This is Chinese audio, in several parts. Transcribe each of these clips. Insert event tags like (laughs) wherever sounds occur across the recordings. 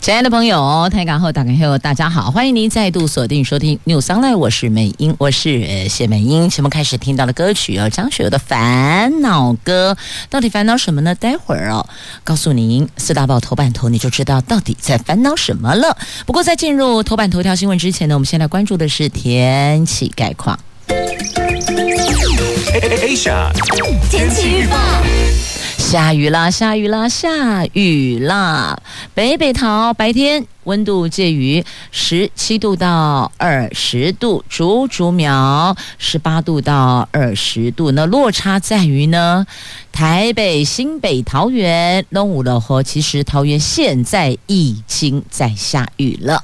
亲爱的朋友，台港后打开后，大家好，欢迎您再度锁定收听《New Sunlight》，我是美英，我是谢美英。节目开始听到的歌曲哦，张学友的《烦恼歌》，到底烦恼什么呢？待会儿哦，告诉您四大报头版头，你就知道到底在烦恼什么了。不过在进入头版头条新闻之前呢，我们先来关注的是天气概况。Asia (laughs) 天气预报。下雨啦，下雨啦，下雨啦！北北桃白天温度介于十七度到二十度，竹竹苗十八度到二十度。那落差在于呢，台北、新北、桃园、东武的河，其实桃园现在已经在下雨了。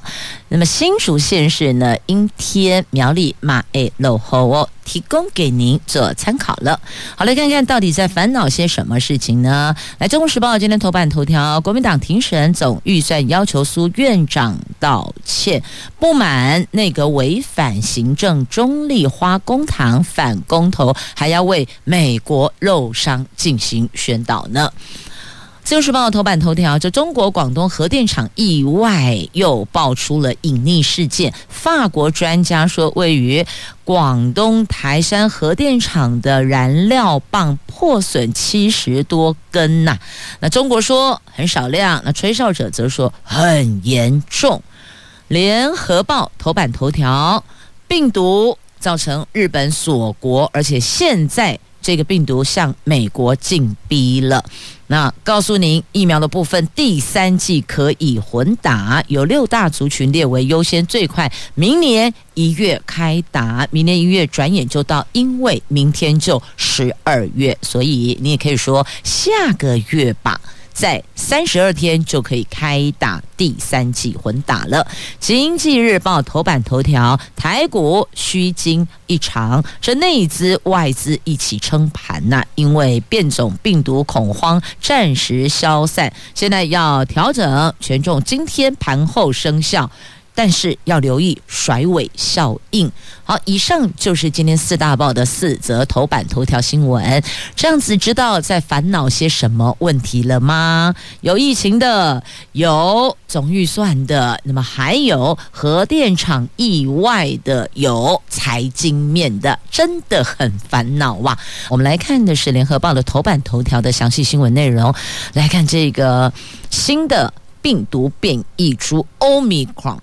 那么新竹县市呢，阴天，苗栗马诶落后哦。提供给您做参考了。好，来看看到底在烦恼些什么事情呢？来，《中国时报》今天头版头条：国民党庭审总预算要求苏院院长道歉，不满那个违反行政中立，花公堂反公投，还要为美国肉商进行宣导呢。自由时报头版头条：这中国广东核电厂意外又爆出了隐匿事件。法国专家说，位于广东台山核电厂的燃料棒破损七十多根呐、那中国说很少量，那吹哨者则说很严重。联合报头版头条：病毒造成日本锁国，而且现在这个病毒向美国进逼了。那告诉您，疫苗的部分，第三季可以混打，有六大族群列为优先，最快明年一月开打，明年一月转眼就到，因为明天就十二月，所以你也可以说下个月吧。在三十二天就可以开打第三季混打了。经济日报头版头条：台股虚惊一场，这内资外资一起撑盘呐，因为变种病毒恐慌暂时消散，现在要调整权重，今天盘后生效。但是要留意甩尾效应。好，以上就是今天四大报的四则头版头条新闻。这样子知道在烦恼些什么问题了吗？有疫情的，有总预算的，那么还有核电厂意外的，有财经面的，真的很烦恼哇！我们来看的是联合报的头版头条的详细新闻内容。来看这个新的。病毒变异株 Omicron，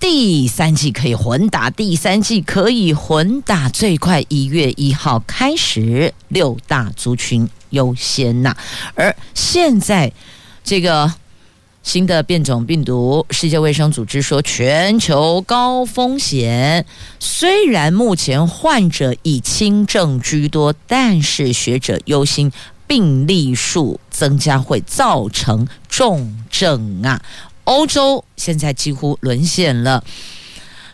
第三季可以混打，第三季可以混打，最快一月一号开始，六大族群优先呐。而现在这个新的变种病毒，世界卫生组织说全球高风险，虽然目前患者以轻症居多，但是学者忧心。病例数增加会造成重症啊！欧洲现在几乎沦陷了，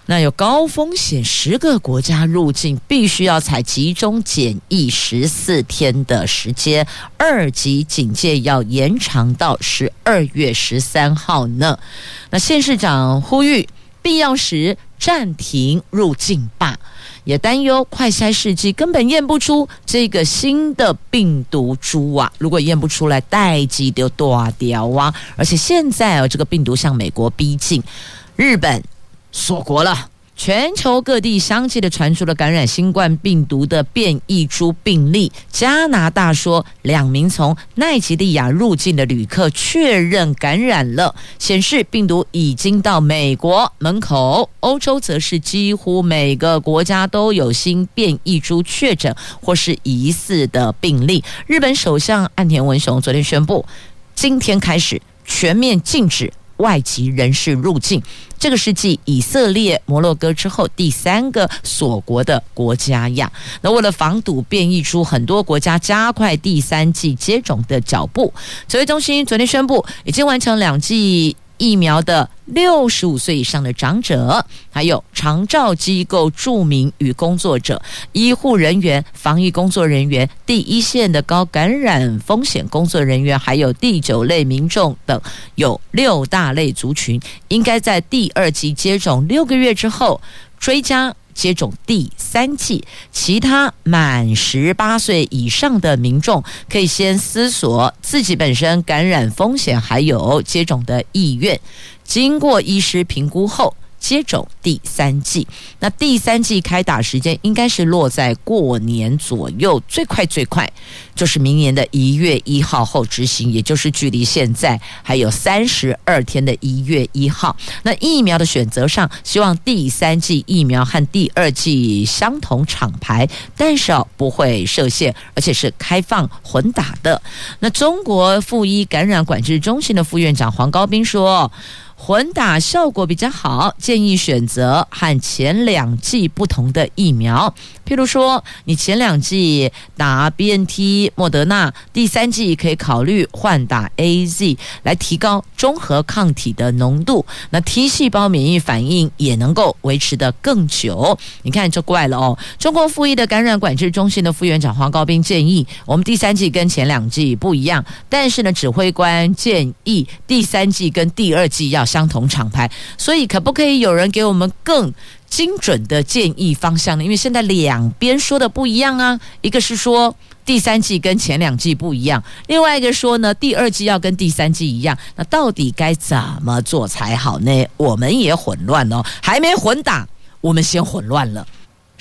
那有高风险十个国家入境必须要采集中检疫十四天的时间，二级警戒要延长到十二月十三号呢。那县市长呼吁必要时暂停入境吧。也担忧快筛试剂根本验不出这个新的病毒株啊！如果验不出来，代志就断掉啊！而且现在啊，这个病毒向美国逼近，日本锁国了。全球各地相继的传出了感染新冠病毒的变异株病例。加拿大说，两名从奈及利亚入境的旅客确认感染了，显示病毒已经到美国门口。欧洲则是几乎每个国家都有新变异株确诊或是疑似的病例。日本首相岸田文雄昨天宣布，今天开始全面禁止。外籍人士入境，这个是继以色列、摩洛哥之后第三个锁国的国家呀。那为了防堵变异株，很多国家加快第三季接种的脚步。指挥中心昨天宣布，已经完成两季。疫苗的六十五岁以上的长者，还有长照机构著名与工作者、医护人员、防疫工作人员、第一线的高感染风险工作人员，还有第九类民众等，有六大类族群，应该在第二剂接种六个月之后追加。接种第三剂，其他满十八岁以上的民众可以先思索自己本身感染风险，还有接种的意愿，经过医师评估后。接种第三剂，那第三剂开打时间应该是落在过年左右，最快最快就是明年的一月一号后执行，也就是距离现在还有三十二天的一月一号。那疫苗的选择上，希望第三剂疫苗和第二剂相同厂牌，但是不会设限，而且是开放混打的。那中国附一感染管制中心的副院长黄高斌说。混打效果比较好，建议选择和前两剂不同的疫苗。譬如说，你前两剂打 BNT、莫德纳，第三剂可以考虑换打 AZ，来提高中和抗体的浓度。那 T 细胞免疫反应也能够维持得更久。你看这怪了哦。中国附一的感染管制中心的副院长黄高斌建议，我们第三剂跟前两剂不一样，但是呢，指挥官建议第三剂跟第二剂要相同厂牌。所以，可不可以有人给我们更精准的建议方向呢？因为现在两边说的不一样啊，一个是说第三季跟前两季不一样，另外一个说呢，第二季要跟第三季一样，那到底该怎么做才好呢？我们也混乱哦，还没混打，我们先混乱了。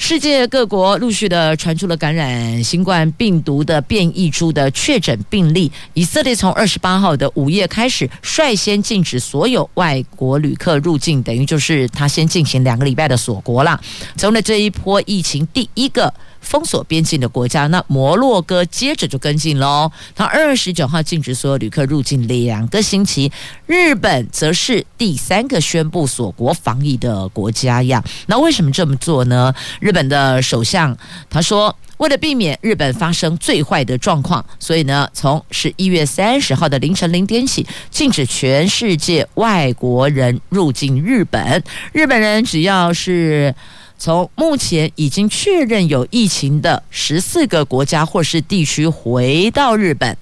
世界各国陆续的传出了感染新冠病毒的变异株的确诊病例。以色列从二十八号的午夜开始，率先禁止所有外国旅客入境，等于就是他先进行两个礼拜的锁国了。成了这一波疫情第一个。封锁边境的国家，那摩洛哥接着就跟进喽。他二十九号禁止所有旅客入境两个星期。日本则是第三个宣布锁国防疫的国家呀。那为什么这么做呢？日本的首相他说，为了避免日本发生最坏的状况，所以呢，从十一月三十号的凌晨零点起，禁止全世界外国人入境日本。日本人只要是。从目前已经确认有疫情的十四个国家或是地区回到日本，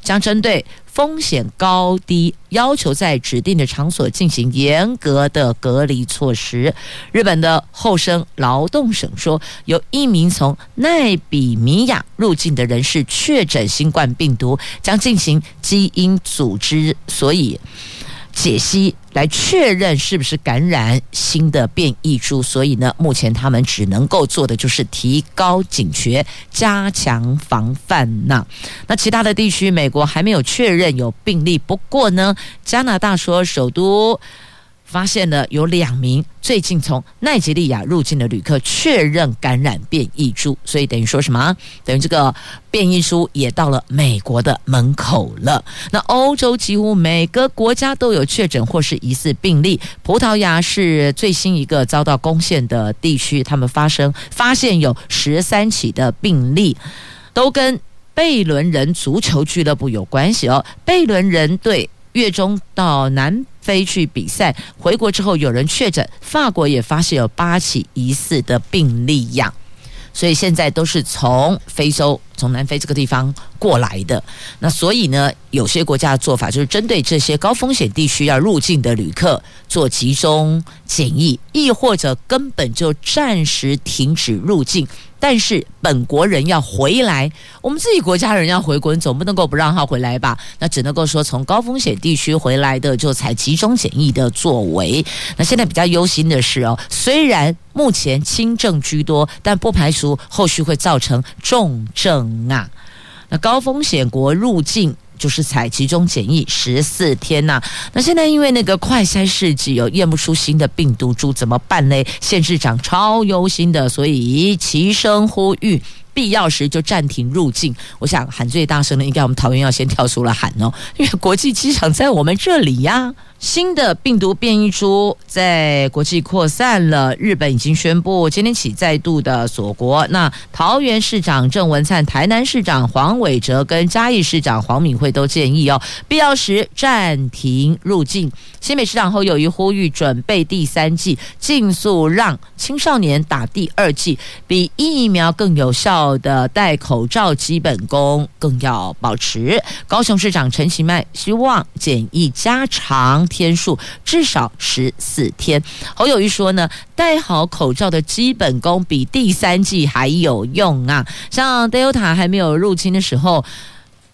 将针对风险高低要求在指定的场所进行严格的隔离措施。日本的厚生劳动省说，有一名从奈比米亚入境的人士确诊新冠病毒，将进行基因组织，所以。解析来确认是不是感染新的变异株，所以呢，目前他们只能够做的就是提高警觉，加强防范呐。那其他的地区，美国还没有确认有病例，不过呢，加拿大说首都。发现了有两名最近从奈及利亚入境的旅客确认感染变异株，所以等于说什么？等于这个变异株也到了美国的门口了。那欧洲几乎每个国家都有确诊或是疑似病例。葡萄牙是最新一个遭到攻陷的地区，他们发生发现有十三起的病例，都跟贝伦人足球俱乐部有关系哦。贝伦人队月中到南。飞去比赛，回国之后有人确诊，法国也发现有八起疑似的病例样，所以现在都是从非洲、从南非这个地方过来的。那所以呢，有些国家的做法就是针对这些高风险地区要入境的旅客做集中检疫，亦或者根本就暂时停止入境。但是本国人要回来，我们自己国家人要回国，你总不能够不让他回来吧？那只能够说从高风险地区回来的就采集中检疫的作为。那现在比较忧心的是哦，虽然目前轻症居多，但不排除后续会造成重症啊。那高风险国入境。就是采集中检疫十四天呐、那现在因为那个快筛试剂有验不出新的病毒株，怎么办呢？县市长超忧心的，所以齐声呼吁必要时就暂停入境。我想喊最大声的，应该我们桃园要先跳出来喊哦，因为国际机场在我们这里呀。新的病毒变异株在国际扩散了，日本已经宣布今天起再度的锁国。那桃园市长郑文灿、台南市长黄伟哲跟嘉义市长黄敏惠都建议哦，必要时暂停入境。新北市长侯友宜呼吁准备第三季，尽速让青少年打第二剂，比疫苗更有效的戴口罩基本功更要保持。高雄市长陈其迈希望检疫加长。天数至少十四天。侯友谊说呢，戴好口罩的基本功比第三季还有用啊！像 Delta 还没有入侵的时候，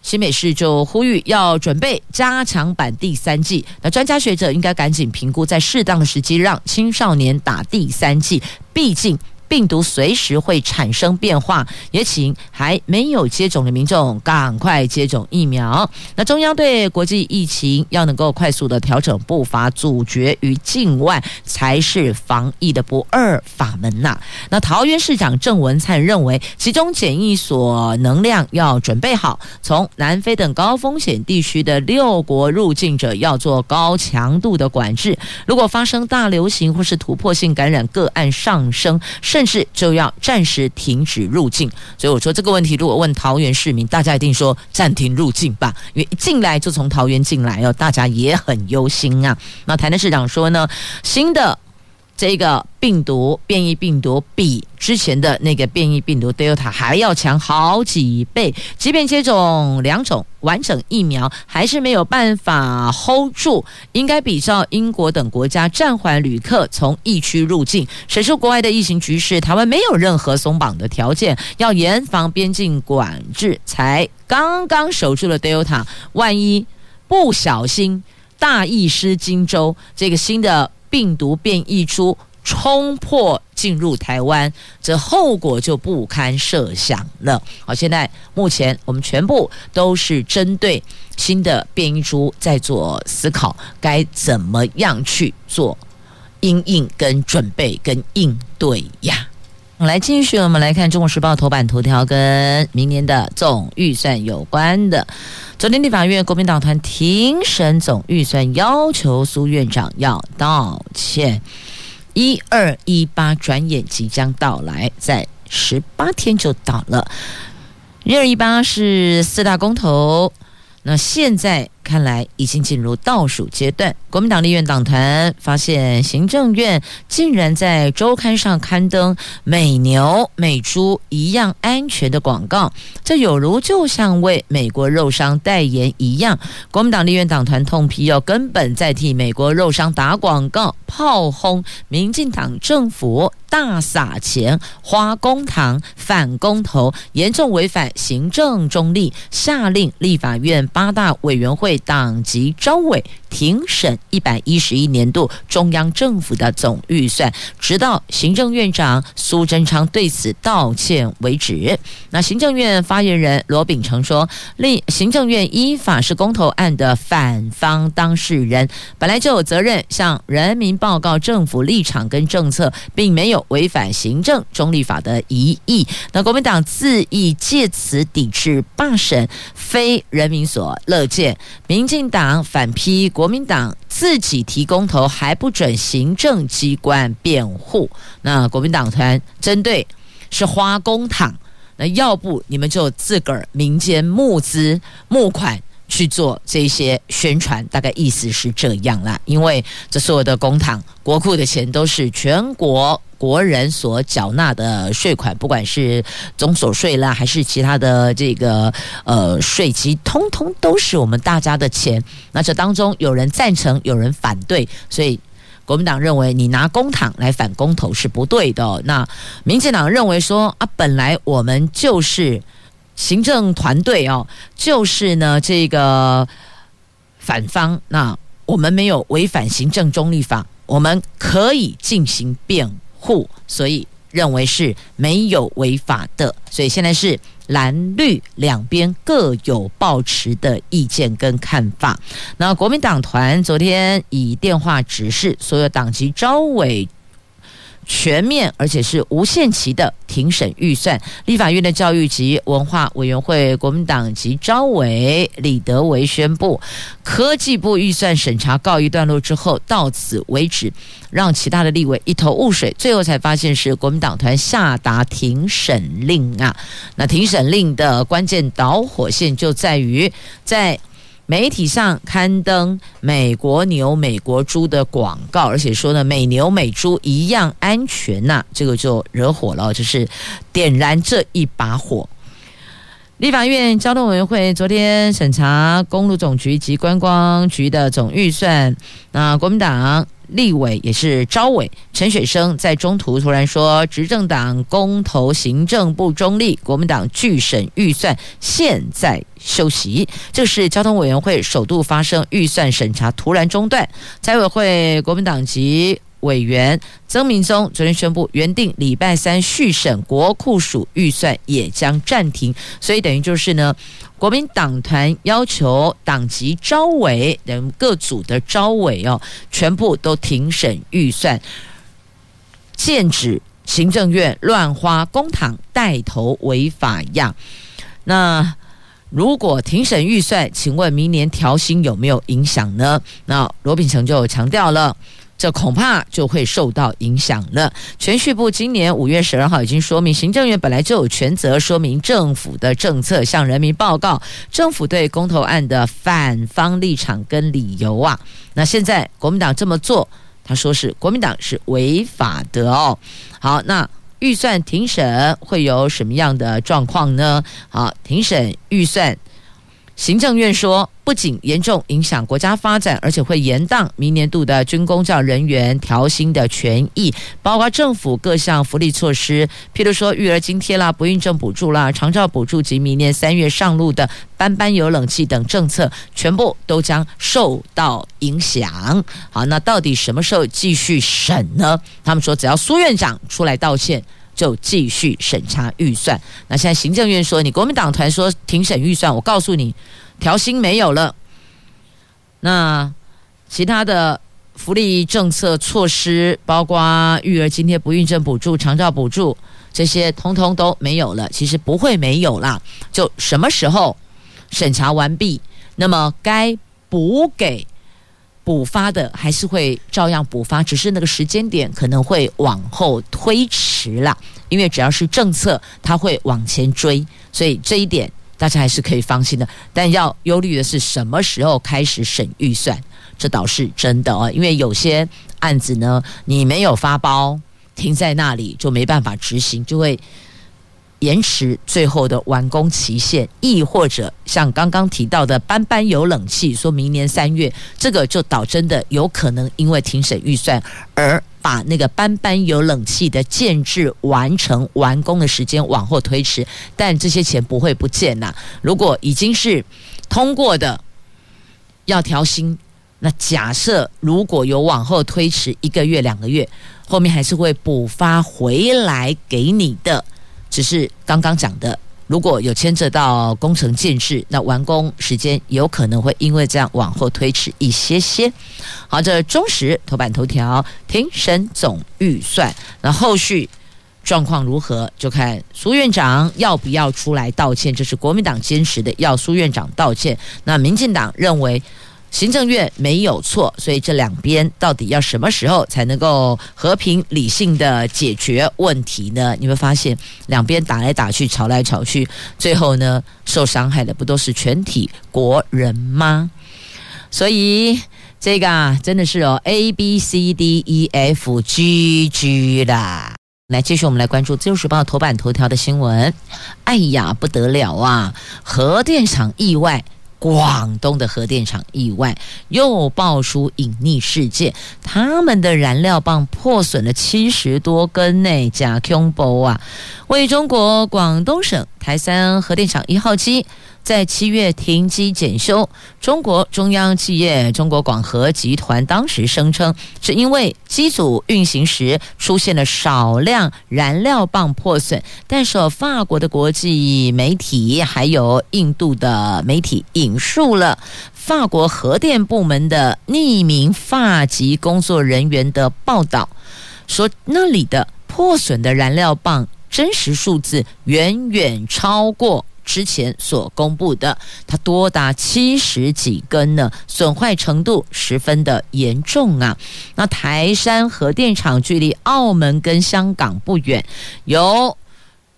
新北市就呼吁要准备加强版第三季。那专家学者应该赶紧评估，在适当的时机让青少年打第三季，毕竟。病毒随时会产生变化，也请还没有接种的民众赶快接种疫苗。那中央对国际疫情要能够快速的调整步伐，阻绝于境外，才是防疫的不二法门呐。那桃园市长郑文灿认为，其中检疫所能量要准备好，从南非等高风险地区的六国入境者要做高强度的管制。如果发生大流行或是突破性感染个案上升，甚但是就要暂时停止入境，所以我说这个问题，如果问桃园市民，大家一定说暂停入境吧，因为一进来就从桃园进来哦，大家也很忧心啊。那台南市长说呢，新的。这个病毒变异病毒比之前的那个变异病毒 Delta 还要强好几倍，即便接种两种完整疫苗，还是没有办法 hold 住。应该比照英国等国家暂缓旅客从疫区入境。审视国外的疫情局势，台湾没有任何松绑的条件，要严防边境管制。才刚刚守住了 Delta，万一不小心大意失荆州，这个新的。病毒变异株冲破进入台湾，这后果就不堪设想了。好，现在目前我们全部都是针对新的变异株在做思考，该怎么样去做应应跟准备跟应对呀？来继续，我们来看《中国时报》头版头条，跟明年的总预算有关的。昨天立法院国民党团庭审总预算，要求苏院长要道歉。一二一八转眼即将到来，在十八天就到了。一二一八是四大公投。那现在看来已经进入倒数阶段。国民党立院党团发现，行政院竟然在周刊上刊登美牛美猪一样安全的广告，这有如就像为美国肉商代言一样。国民党立院党团痛批，要根本在替美国肉商打广告，炮轰民进党政府。大撒钱花公帑反公投，严重违反行政中立，下令立法院八大委员会党籍召委庭审一百一十一年度中央政府的总预算，直到行政院长苏贞昌对此道歉为止。那行政院发言人罗秉成说，立行政院依法是公投案的反方当事人，本来就有责任向人民报告政府立场跟政策，并没有。违反行政中立法的疑义，那国民党自意借此抵制罢审，非人民所乐见。民进党反批国民党自己提公投还不准行政机关辩护。那国民党团针对是花公帑，那要不你们就自个儿民间募资募款。去做这些宣传，大概意思是这样啦。因为这所有的公帑、国库的钱都是全国国人所缴纳的税款，不管是总所税啦，还是其他的这个呃税基，通通都是我们大家的钱。那这当中有人赞成，有人反对，所以国民党认为你拿公帑来反公投是不对的。那民进党认为说啊，本来我们就是。行政团队哦，就是呢这个反方，那我们没有违反行政中立法，我们可以进行辩护，所以认为是没有违法的。所以现在是蓝绿两边各有抱持的意见跟看法。那国民党团昨天以电话指示所有党籍召委。全面而且是无限期的庭审预算。立法院的教育及文化委员会国民党籍召委李德维宣布，科技部预算审查告一段落之后，到此为止，让其他的立委一头雾水。最后才发现是国民党团下达庭审令啊！那庭审令的关键导火线就在于在。媒体上刊登美国牛、美国猪的广告，而且说呢，美牛美猪一样安全呐、这个就惹火了，就是点燃这一把火。立法院交通委员会昨天审查公路总局及观光局的总预算，那国民党。立委也是招委陈雪生在中途突然说，执政党公投行政不中立，国民党拒审预算，现在休息。这是交通委员会首度发生预算审查突然中断。财委会国民党籍委员曾明宗昨天宣布，原定礼拜三续审国库署预算也将暂停，所以等于就是呢。国民党团要求党籍招委等各组的招委哦，全部都庭审预算，剑指行政院乱花公帑带头违法样。那如果庭审预算，请问明年调薪有没有影响呢？那罗秉成就强调了。这恐怕就会受到影响了。銓叙部今年五月十二号已经说明，行政院本来就有权责说明政府的政策，向人民报告政府对公投案的反方立场跟理由啊。那现在国民党这么做，他说是国民党是违法的哦。好，那预算庭审会有什么样的状况呢？好，庭审预算。行政院说，不仅严重影响国家发展，而且会延宕明年度的军公教人员调薪的权益，包括政府各项福利措施，譬如说育儿津贴啦、不孕症补助啦、长照补助及明年三月上路的班班有冷气等政策，全部都将受到影响。好，那到底什么时候继续审呢？他们说，只要苏院长出来道歉。就继续审查预算。那现在行政院说，你国民党团说庭审预算，我告诉你，调薪没有了。那其他的福利政策措施，包括育儿津贴、不孕症补助、长照补助，这些通通都没有了。其实不会没有啦，就什么时候审查完毕，那么该补给。补发的还是会照样补发，只是那个时间点可能会往后推迟了，因为只要是政策，它会往前追，所以这一点大家还是可以放心的。但要忧虑的是什么时候开始审预算，这倒是真的哦，因为有些案子呢，你没有发包，停在那里就没办法执行，就会。延迟最后的完工期限，亦或者像刚刚提到的班班有冷气，说明年三月，这个就导真的有可能因为庭审预算而把那个班班有冷气的建置完成完工的时间往后推迟，但这些钱不会不见呐。如果已经是通过的要调薪，那假设如果有往后推迟一个月两个月，后面还是会补发回来给你的。只是刚刚讲的，如果有牵扯到工程建设，那完工时间有可能会因为这样往后推迟一些些。好，这中时头版头条，庭审总预算，那后续状况如何，就看苏院长要不要出来道歉。这是国民党坚持的，要苏院长道歉。那民进党认为。行政院没有错，所以这两边到底要什么时候才能够和平理性的解决问题呢？你会发现两边打来打去，吵来吵去，最后呢，受伤害的不都是全体国人吗？所以这个啊，真的是哦，A B C D E F G G 啦。来，继续我们来关注《自由时报》头版头条的新闻。哎呀，不得了啊！核电厂意外。广东的核电厂意外又爆出隐匿事件，他们的燃料棒破损了七十多根呢，假恐怖啊！为中国广东省台山核电厂一号机。在七月停机检修，中国中央企业中国广核集团当时声称，是因为机组运行时出现了少量燃料棒破损，但是法国的国际媒体还有印度的媒体引述了法国核电部门的匿名法籍工作人员的报道。说那里的破损的燃料棒真实数字远远超过。之前所公布的，它多达七十几根呢，损坏程度十分的严重啊。那台山核电厂距离澳门跟香港不远，有。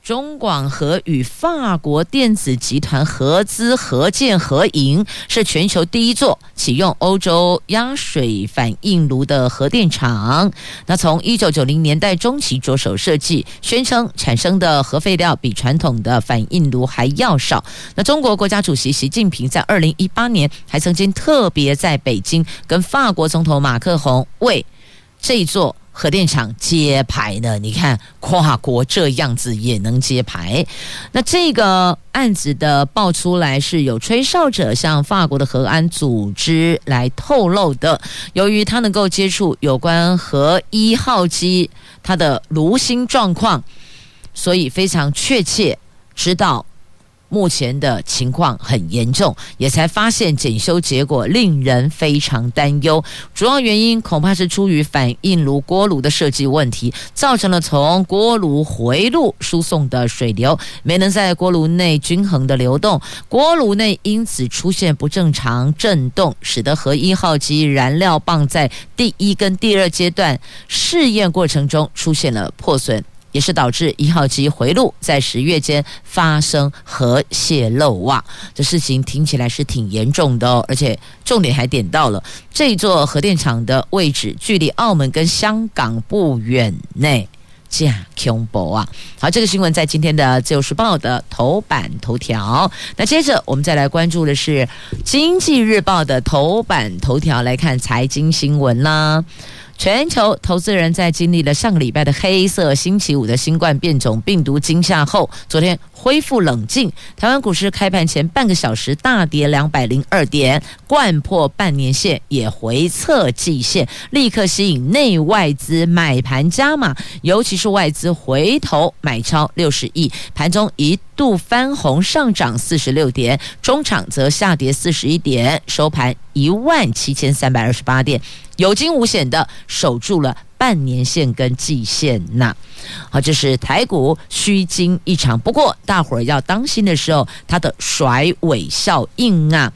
中广核与法国电子集团合资合建合营，是全球第一座启用欧洲压水反应炉的核电厂。那从一九九零年代中期着手设计，宣称产生的核废料比传统的反应炉还要少。那中国国家主席习近平在二零一八年还曾经特别在北京跟法国总统马克宏为这一座。核电厂揭牌呢？你看跨国这样子也能揭牌。那这个案子的爆出来是有吹哨者向法国的核安组织来透露的。由于他能够接触有关核一号机它的炉芯状况，所以非常确切知道。目前的情况很严重，也才发现检修结果令人非常担忧。主要原因恐怕是出于反应炉锅炉的设计问题，造成了从锅炉回路输送的水流没能在锅炉内均衡的流动，锅炉内因此出现不正常震动，使得核一号机燃料棒在第一跟第二阶段试验过程中出现了破损。也是导致一号机回路在十月间发生核泄漏哇！这事情听起来是挺严重的哦，而且重点还点到了这座核电厂的位置，距离澳门跟香港不远内，这恐怖啊！好，这个新闻在今天的《自由时报》的头版头条。那接着我们再来关注的是《经济日报》的头版头条，来看财经新闻啦。全球投资人在经历了上个礼拜的黑色星期五的新冠变种病毒惊吓后，昨天恢复冷静。台湾股市开盘前半个小时大跌两百零二点，贯破半年线，也回测季线，立刻吸引内外资买盘加码，尤其是外资回头买超六十亿，盘中一度翻红上涨四十六点，中场则下跌四十一点，收盘一万七千三百二十八点。有惊无险的守住了半年线跟季线呐，好，这是台股虚惊一场。不过大伙儿要当心的时候，它的甩尾效应啊。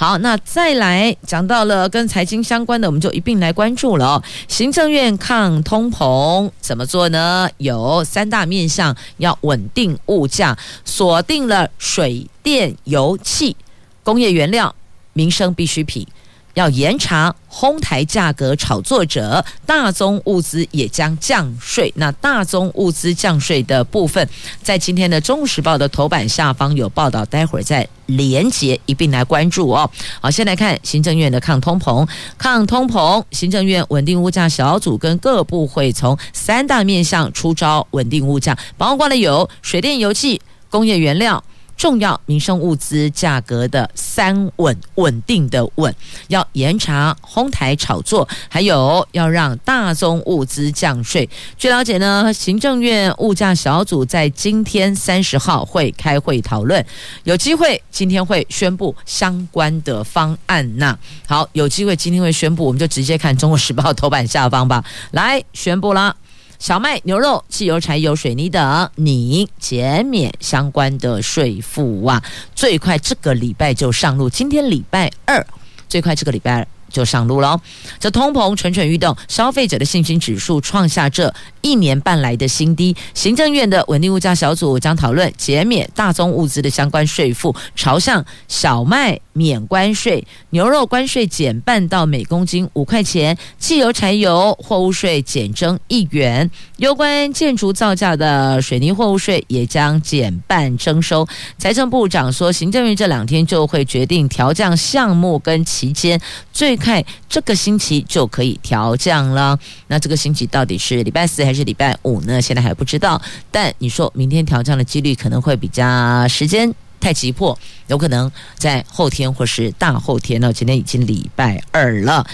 好，那再来讲到了跟财经相关的，我们就一并来关注了哦。行政院抗通膨怎么做呢？有三大面向，要稳定物价，锁定了水电油气、工业原料、民生必需品。要严查哄抬价格炒作者，大宗物资也将降税。那大宗物资降税的部分，在今天的《中时报》的头版下方有报道，待会儿再连结一并来关注哦。好，先来看行政院的抗通膨，抗通膨，行政院稳定物价小组跟各部会从三大面向出招稳定物价，包括了有水电油气、工业原料。重要民生物资价格的三稳，稳定的稳，要严查哄抬炒作，还有要让大宗物资降税。据了解呢，行政院物价小组在今天三十号会开会讨论，有机会今天会宣布相关的方案呐。好，有机会今天会宣布，我们就直接看《中国时报》头版下方吧。来宣布啦。小麦、牛肉、汽油、柴油、水泥等，你减免相关的税负啊！最快这个礼拜就上路，今天礼拜二，最快这个礼拜二。就上路了，这通膨蠢蠢欲动，消费者的信心指数创下这一年半来的新低。行政院的稳定物价小组将讨论减免大宗物资的相关税负，朝向小麦免关税，牛肉关税减半到每公斤五块钱，汽油、柴油货物税减征一元。有关建筑造价的水泥货物税也将减半征收。财政部长说，行政院这两天就会决定调降项目跟期间最。看这个星期就可以调降了，那这个星期到底是礼拜四还是礼拜五呢？现在还不知道。但你说明天调降的几率可能会比较时间太急迫，有可能在后天或是大后天呢？今天已经礼拜二了。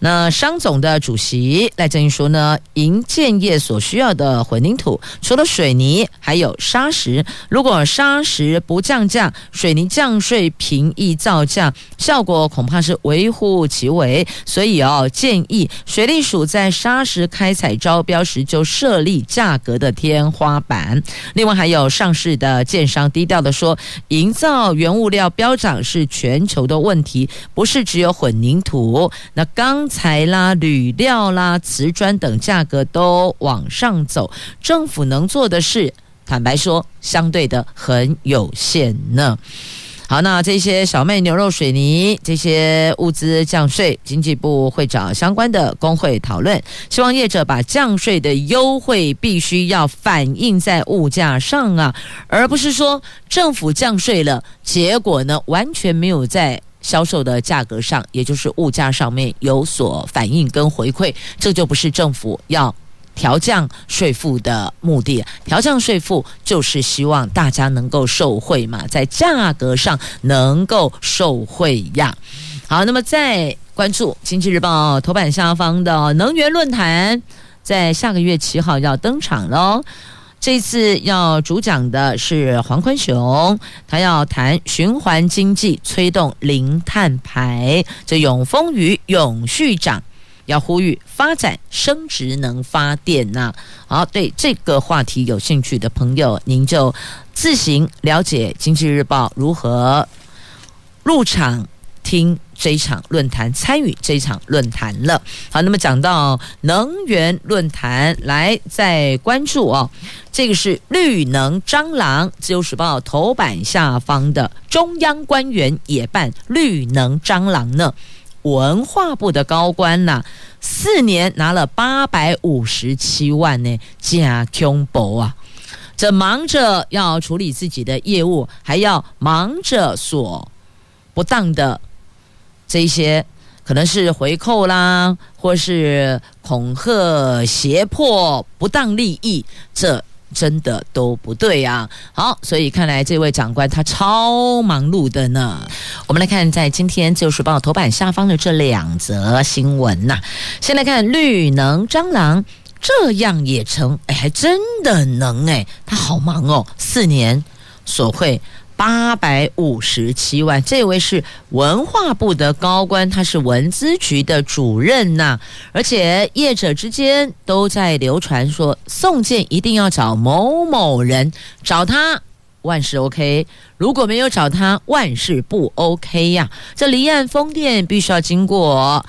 那商总的主席赖正鎰说呢，营建业所需要的混凝土，除了水泥，还有砂石。如果砂石不降价，水泥降税平抑造价，效果恐怕是微乎其微。所以哦，建议水利署在砂石开采招标时就设立价格的天花板。另外，还有上市的建商低调的说，营造原物料飙涨是全球的问题，不是只有混凝土。那材啦、铝料啦、瓷砖等价格都往上走，政府能做的事，坦白说，相对的很有限呢。好，那这些小麦、牛肉、水泥这些物资降税，经济部会找相关的工会讨论，希望业者把降税的优惠必须要反映在物价上啊，而不是说政府降税了，结果呢完全没有在。销售的价格上，也就是物价上面有所反应跟回馈，这就不是政府要调降税负的目的。调降税负就是希望大家能够受惠嘛，在价格上能够受惠呀。好，那么再关注《经济日报》头版下方的能源论坛，在下个月七号要登场喽。这次要主讲的是黄坤雄，他要谈循环经济催动零碳排，这永丰余永续长要呼吁发展生质能发电呐。好，对这个话题有兴趣的朋友，您就自行了解《经济日报》如何入场听。这一场论坛，参与这一场论坛了。好，那么讲到能源论坛，来再关注哦。这个是绿能蟑螂，自由时报头版下方的中央官员也办绿能蟑螂呢。文化部的高官呐、四年拿了八百五十七万呢，假恐怖啊！这忙着要处理自己的业务，还要忙着所不当的。这一些可能是回扣啦，或是恐吓、胁迫、不当利益，这真的都不对呀、啊。好，所以看来这位长官他超忙碌的呢。我们来看在今天《自由时报》头版下方的这两则新闻呐、先来看绿能蟑螂，这样也成？哎，还真的能哎，他好忙哦，四年所会。八百五十七万，这位是文化部的高官，他是文资局的主任呐、而且业者之间都在流传说送件一定要找某某人，找他万事 OK，如果没有找他万事不 OK 呀、这离岸风电必须要经过。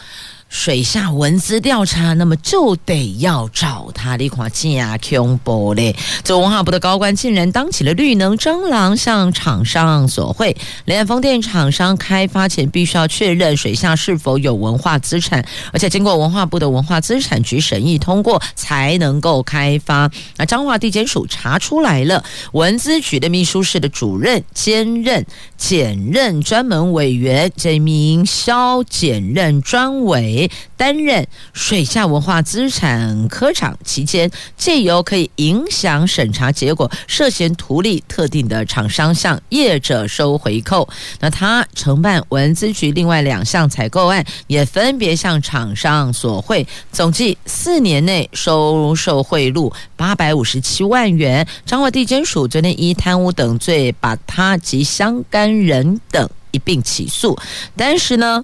水下文资调查，那么就得要找他的一块假恐怖嘞！这文化部的高官竟然当起了绿能蟑螂，向厂商索贿。离岸风电厂商开发前必须要确认水下是否有文化资产，而且经过文化部的文化资产局审议通过，才能够开发。那彰化地检署查出来了，文资局的秘书室的主任兼任检任专门委员，这名萧检任专委。担任水下文化资产科长期间，借由可以影响审查结果，涉嫌图利特定的厂商向业者收回扣。那他承办文资局另外两项采购案，也分别向厂商索贿，总计四年内收受贿赂八百五十七万元。彰化地检署昨天以贪污等罪，把他及相干人等一并起诉。但是呢，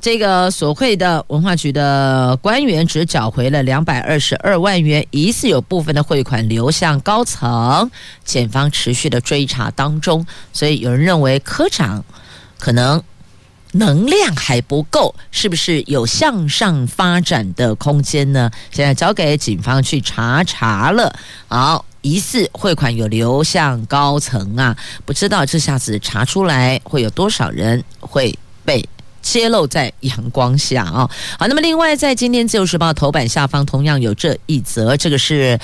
这个索贿的文化局的官员只缴回了两百二十二万元，疑似有部分的汇款流向高层，检方持续的追查当中，所以有人认为科长可能能量还不够，是不是有向上发展的空间呢？现在交给警方去查查了。好，疑似汇款有流向高层啊，不知道这下子查出来会有多少人会被。揭露在阳光下啊！好，那么另外在今天《自由时报》头版下方同样有这一则，这个是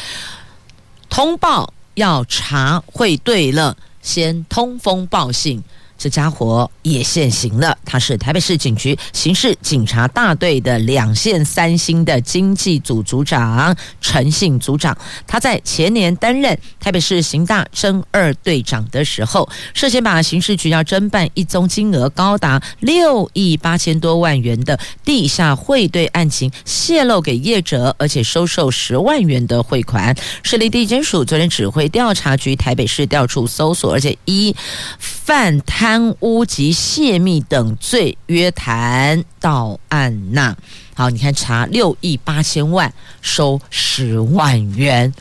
通报要查汇兑了，先通风报信，这家伙也现行了，他是台北市警局刑事警察大队的两线三星的经济组组长陈姓组长。他在前年担任台北市刑大侦二队长的时候，涉嫌把刑事局要侦办一宗金额高达六亿八千多万元的地下汇兑案情泄露给业者，而且收受十万元的汇款。市立地检署昨天指挥调查局台北市调处搜索，而且一犯贪。贪污及泄密等罪约谈到案呐。好，你看查六亿八千万，收十万元。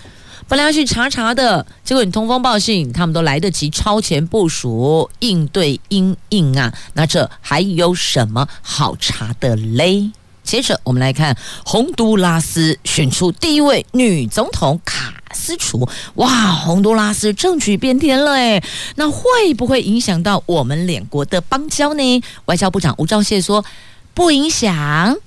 本来要去查查的，结果你通风报信，他们都来得及超前部署应对因应啊。那这还有什么好查的嘞？接着我们来看，洪都拉斯选出第一位女总统卡斯楚，哇，洪都拉斯政局变天了诶，那会不会影响到我们两国的邦交呢？外交部长吴钊燮说不影响，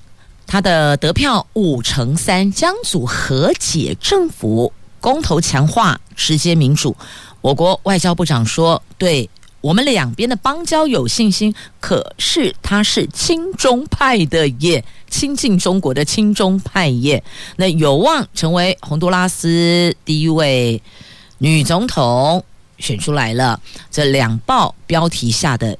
他的得票五成三将组和解政府，公投强化直接民主。我国外交部长说对。我们两边的邦交有信心，可是他是亲中派的耶，亲近中国的亲中派耶，那有望成为洪都拉斯第一位女总统选出来了。这两报标题下的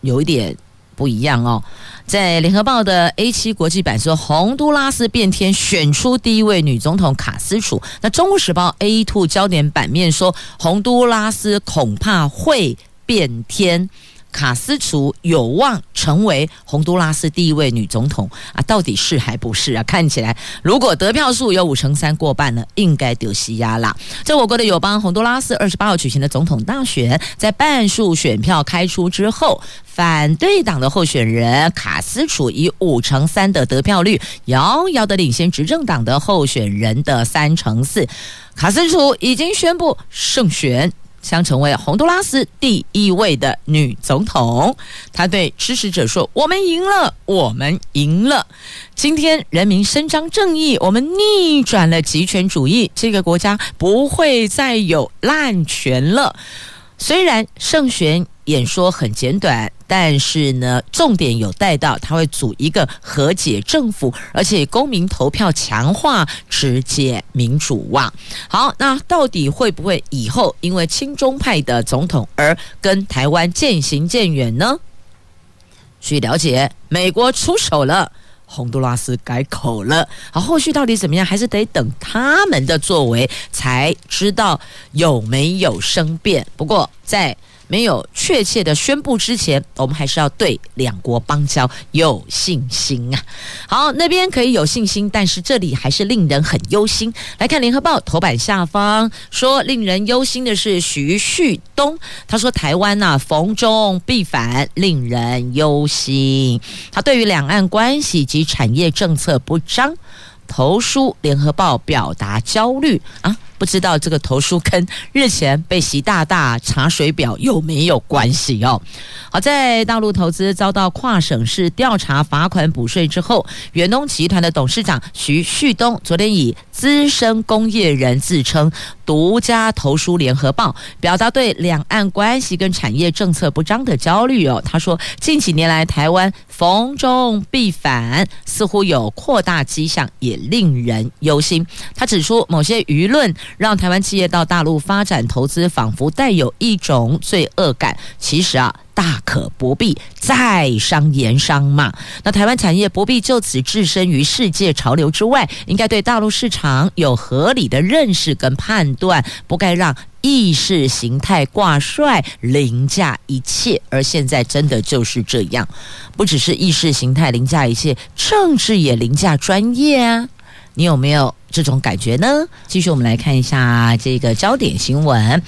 有一点不一样哦，在联合报的 A 七国际版说洪都拉斯变天，选出第一位女总统卡斯楚。那中国时报 A two 焦点版面说洪都拉斯恐怕会。变天，卡斯楚有望成为洪都拉斯第一位女总统啊？到底是还不是啊？看起来，如果得票数有五成三过半呢，应该丢西亚啦。在我国的友邦洪都拉斯二十八号举行的总统大选，在半数选票开出之后，反对党的候选人卡斯楚以五成三的得票率，遥遥的领先执政党的候选人的三成四。卡斯楚已经宣布胜选。将成为洪都拉斯第一位的女总统。她对支持者说：“我们赢了，我们赢了！今天人民伸张正义，我们逆转了极权主义，这个国家不会再有滥权了。”虽然胜选演说很简短。但是呢，重点有带到，他会组一个和解政府，而且公民投票强化直接民主哇。好，那到底会不会以后因为亲中派的总统而跟台湾渐行渐远呢？据了解，美国出手了，洪都拉斯改口了。好，后续到底怎么样，还是得等他们的作为才知道有没有生变。不过在没有确切的宣布之前，我们还是要对两国邦交有信心啊。好，那边可以有信心，但是这里还是令人很忧心。来看联合报头版下方说，令人忧心的是徐旭东，他说台湾呐、逢中必反，令人忧心。他对于两岸关系及产业政策不彰，投书联合报表达焦虑啊。不知道这个投书跟日前被习大大查水表有没有关系哦？好，在大陆投资遭到跨省市调查罚款补税之后，远东集团的董事长徐旭东昨天以资深工业人自称，独家投书联合报，表达对两岸关系跟产业政策不彰的焦虑哦。他说，近几年来台湾逢中必反，似乎有扩大迹象，也令人忧心。他指出，某些舆论。让台湾企业到大陆发展投资，仿佛带有一种罪恶感。其实啊，大可不必在商言商嘛。那台湾产业不必就此置身于世界潮流之外，应该对大陆市场有合理的认识跟判断，不该让意识形态挂帅凌驾一切。而现在真的就是这样，不只是意识形态凌驾一切，政治也凌驾专业啊。你有没有这种感觉呢？继续，我们来看一下这个焦点新闻。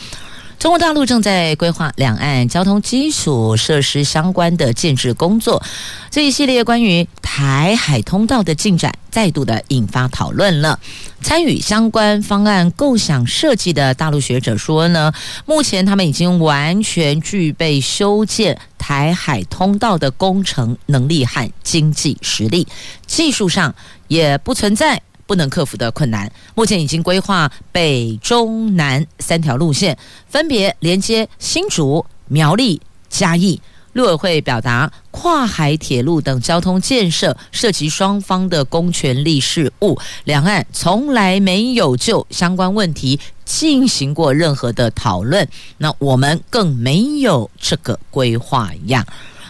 中国大陆正在规划两岸交通基础设施相关的建设工作，这一系列关于台海通道的进展，再度的引发讨论了。参与相关方案构想设计的大陆学者说呢，目前他们已经完全具备修建台海通道的工程能力和经济实力，技术上也不存在。不能克服的困难，目前已经规划北中南三条路线，分别连接新竹、苗栗、嘉义。陆委会表达，跨海铁路等交通建设涉及双方的公权力事务，两岸从来没有就相关问题进行过任何的讨论，那我们更没有这个规划呀。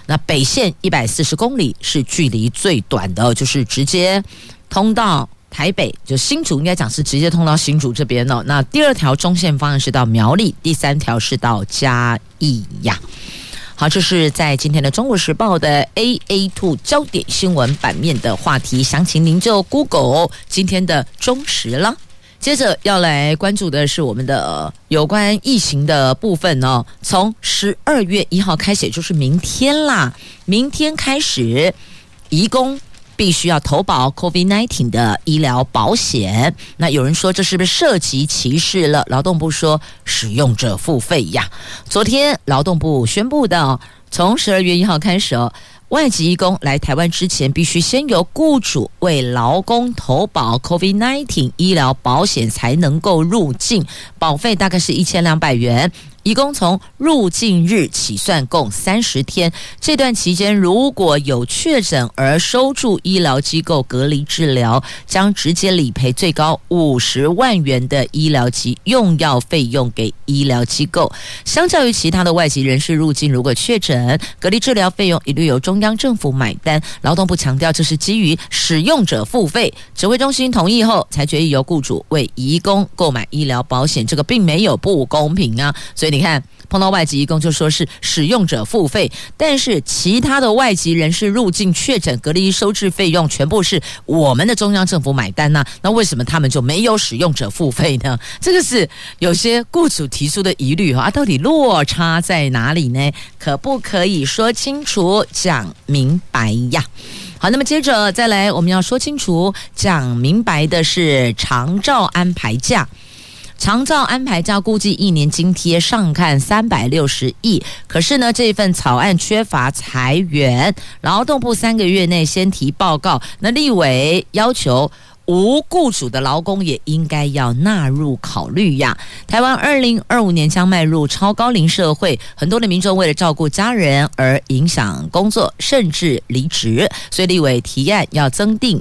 那北线一百四十公里是距离最短的，就是直接通到台北，就新竹应该讲是直接通到新竹这边哦。那第二条中线方案是到苗栗，第三条是到嘉义呀。好，这是在今天的《中国时报》的 AA Two 焦点新闻版面的话题，详情您就 Google 今天的中时了。接着要来关注的是我们的有关疫情的部分哦。从十二月一号开始，就是明天啦，明天开始，移工。必须要投保 COVID-19 的医疗保险。那有人说这是不是涉及歧视了？劳动部说使用者付费呀。昨天劳动部宣布的，从十二月一号开始哦，外籍义工来台湾之前，必须先由雇主为劳工投保 COVID-19 医疗保险才能够入境，保费大概是一千两百元。移工从入境日起算共三十天，这段期间如果有确诊而收住医疗机构隔离治疗，将直接理赔最高五十万元的医疗及用药费用给医疗机构。相较于其他的外籍人士入境，如果确诊隔离治疗费用一律由中央政府买单。劳动部强调，这是基于使用者付费，指挥中心同意后才决议由雇主为移工购买医疗保险，这个并没有不公平啊，所以。你看，碰到外籍移工就说是使用者付费，但是其他的外籍人士入境确诊隔离收治费用全部是我们的中央政府买单呢？那为什么他们就没有使用者付费呢？(laughs) 这个是有些雇主提出的疑虑啊，到底落差在哪里呢？可不可以说清楚、讲明白呀？好，那么接着再来，我们要说清楚、讲明白的是长照安排假。长照安排假估计一年津贴上看三百六十亿，可是呢，这份草案缺乏裁员，劳动部三个月内先提报告。那立委要求无雇主的劳工也应该要纳入考虑呀。台湾二零二五年将迈入超高龄社会，很多的民众为了照顾家人而影响工作，甚至离职，所以立委提案要增订。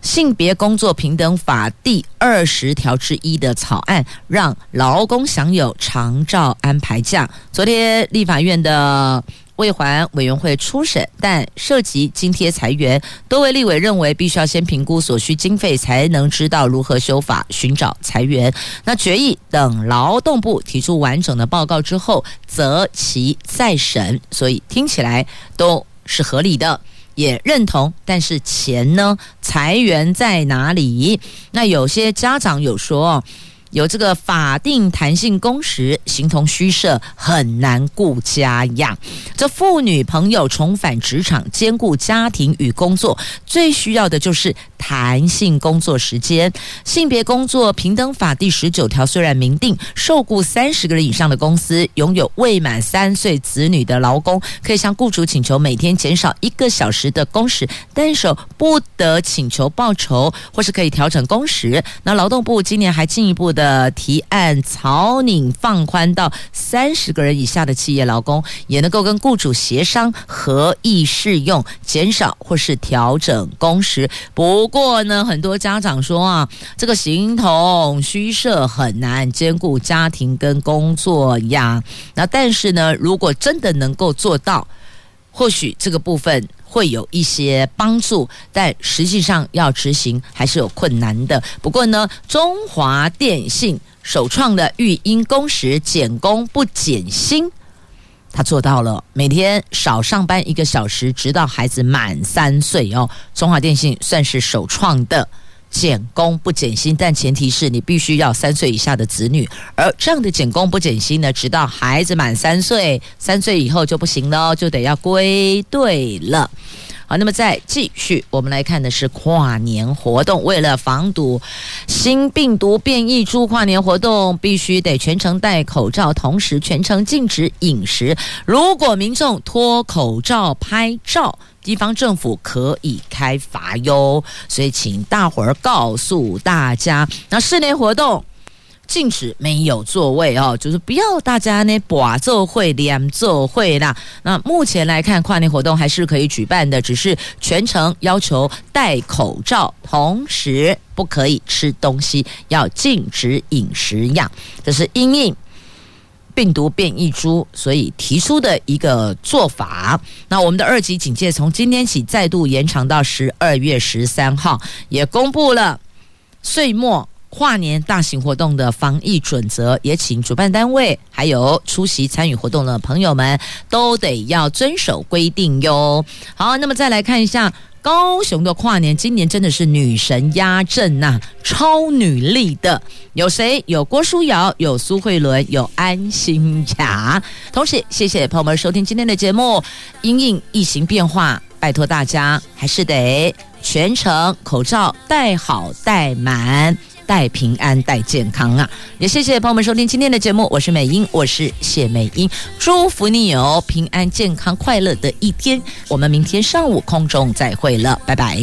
性别工作平等法第二十条之一的草案，让劳工享有长照安排假。昨天立法院的卫环委员会初审，但涉及津贴裁员，多位立委认为必须要先评估所需经费，才能知道如何修法寻找裁员。那决议等劳动部提出完整的报告之后，择期再审。所以听起来都是合理的。也认同，但是钱呢？裁员在哪里？那有些家长有说。有这个法定弹性工时，形同虚设，很难顾家养。这妇女朋友重返职场，兼顾家庭与工作，最需要的就是弹性工作时间。性别工作平等法第十九条虽然明定，受雇三十个人以上的公司，拥有未满三岁子女的劳工，可以向雇主请求每天减少一个小时的工时，但是不得请求报酬，或是可以调整工时。那劳动部今年还进一步。的提案草拟放宽到三十个人以下的企业劳工，也能够跟雇主协商合意适用，减少或是调整工时。不不过呢，很多家长说啊，这个形同虚设，很难兼顾家庭跟工作呀。那但是呢，如果真的能够做到，或许这个部分。会有一些帮助，但实际上要执行还是有困难的。不过呢，中华电信首创的育婴工时减工不减薪，他做到了，每天少上班一个小时，直到孩子满三岁哦。中华电信算是首创的。减工不减薪，但前提是你必须要三岁以下的子女，而这样的减工不减薪呢，直到孩子满三岁，三岁以后就不行了，就得要归队了。好，那么再继续，我们来看的是跨年活动。为了防堵新病毒变异株，跨年活动必须得全程戴口罩，同时全程禁止饮食。如果民众脱口罩拍照，地方政府可以开罚哟，所以请大伙儿告诉大家，那室内活动禁止没有座位哦，就是不要大家呢把座会连座会啦。那目前来看，跨年活动还是可以举办的，只是全程要求戴口罩，同时不可以吃东西，要禁止饮食样。这是因应病毒变异株，所以提出的一个做法。那我们的二级警戒从今天起再度延长到十二月十三号，也公布了岁末。跨年大型活动的防疫准则，也请主办单位还有出席参与活动的朋友们都得要遵守规定哟。好，那么再来看一下高雄的跨年，今年真的是女神压阵呐，超女力的有谁？有郭书瑶，有苏慧伦，有安心亚。同时，谢谢朋友们收听今天的节目。因应疫情变化，拜托大家还是得全程口罩戴好戴满。带平安，带健康啊！也谢谢朋友们收听今天的节目，我是美英，我是谢美英，祝福你有平安、健康、快乐的一天。我们明天上午空中再会了，拜拜。